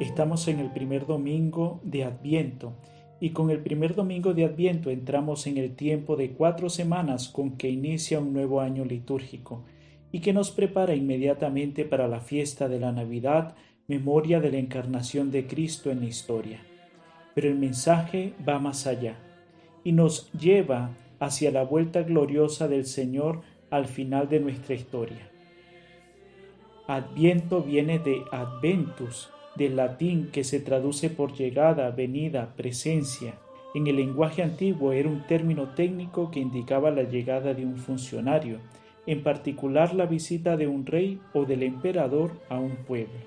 Estamos en el primer domingo de Adviento y con el primer domingo de Adviento entramos en el tiempo de cuatro semanas con que inicia un nuevo año litúrgico y que nos prepara inmediatamente para la fiesta de la Navidad, memoria de la encarnación de Cristo en la historia. Pero el mensaje va más allá y nos lleva hacia la vuelta gloriosa del Señor al final de nuestra historia. Adviento viene de adventus, del latín que se traduce por llegada, venida, presencia. En el lenguaje antiguo era un término técnico que indicaba la llegada de un funcionario, en particular la visita de un rey o del emperador a un pueblo.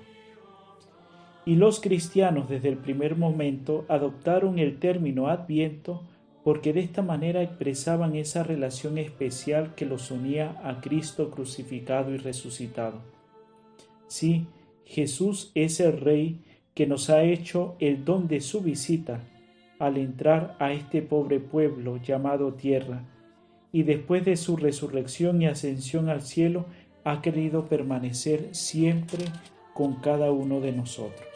Y los cristianos desde el primer momento adoptaron el término adviento porque de esta manera expresaban esa relación especial que los unía a Cristo crucificado y resucitado. Sí, Jesús es el Rey que nos ha hecho el don de su visita al entrar a este pobre pueblo llamado tierra, y después de su resurrección y ascensión al cielo ha querido permanecer siempre con cada uno de nosotros.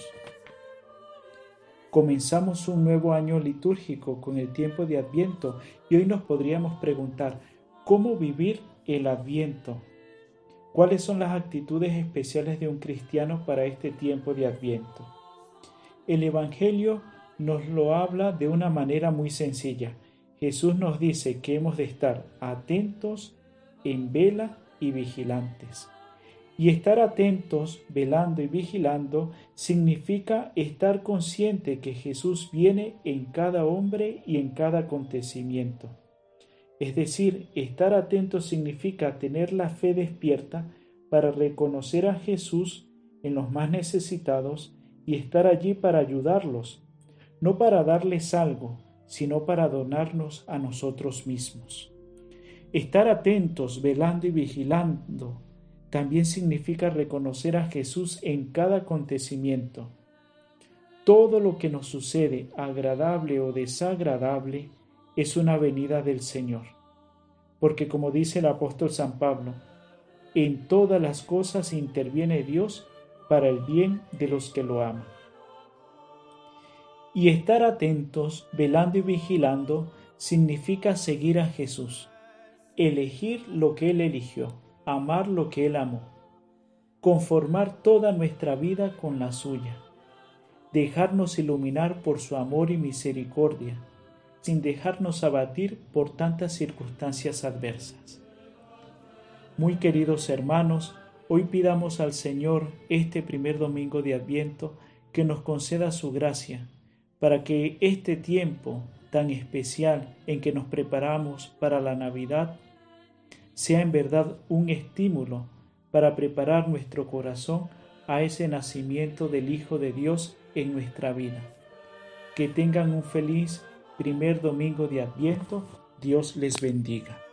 Comenzamos un nuevo año litúrgico con el tiempo de Adviento y hoy nos podríamos preguntar, ¿cómo vivir el Adviento? ¿Cuáles son las actitudes especiales de un cristiano para este tiempo de Adviento? El Evangelio nos lo habla de una manera muy sencilla. Jesús nos dice que hemos de estar atentos, en vela y vigilantes. Y estar atentos, velando y vigilando significa estar consciente que Jesús viene en cada hombre y en cada acontecimiento. Es decir, estar atento significa tener la fe despierta para reconocer a Jesús en los más necesitados y estar allí para ayudarlos, no para darles algo, sino para donarnos a nosotros mismos. Estar atentos, velando y vigilando también significa reconocer a Jesús en cada acontecimiento. Todo lo que nos sucede, agradable o desagradable, es una venida del Señor. Porque como dice el apóstol San Pablo, en todas las cosas interviene Dios para el bien de los que lo aman. Y estar atentos, velando y vigilando, significa seguir a Jesús, elegir lo que Él eligió amar lo que Él amó, conformar toda nuestra vida con la suya, dejarnos iluminar por su amor y misericordia, sin dejarnos abatir por tantas circunstancias adversas. Muy queridos hermanos, hoy pidamos al Señor este primer domingo de Adviento que nos conceda su gracia, para que este tiempo tan especial en que nos preparamos para la Navidad sea en verdad un estímulo para preparar nuestro corazón a ese nacimiento del Hijo de Dios en nuestra vida. Que tengan un feliz primer domingo de Adviento. Dios les bendiga.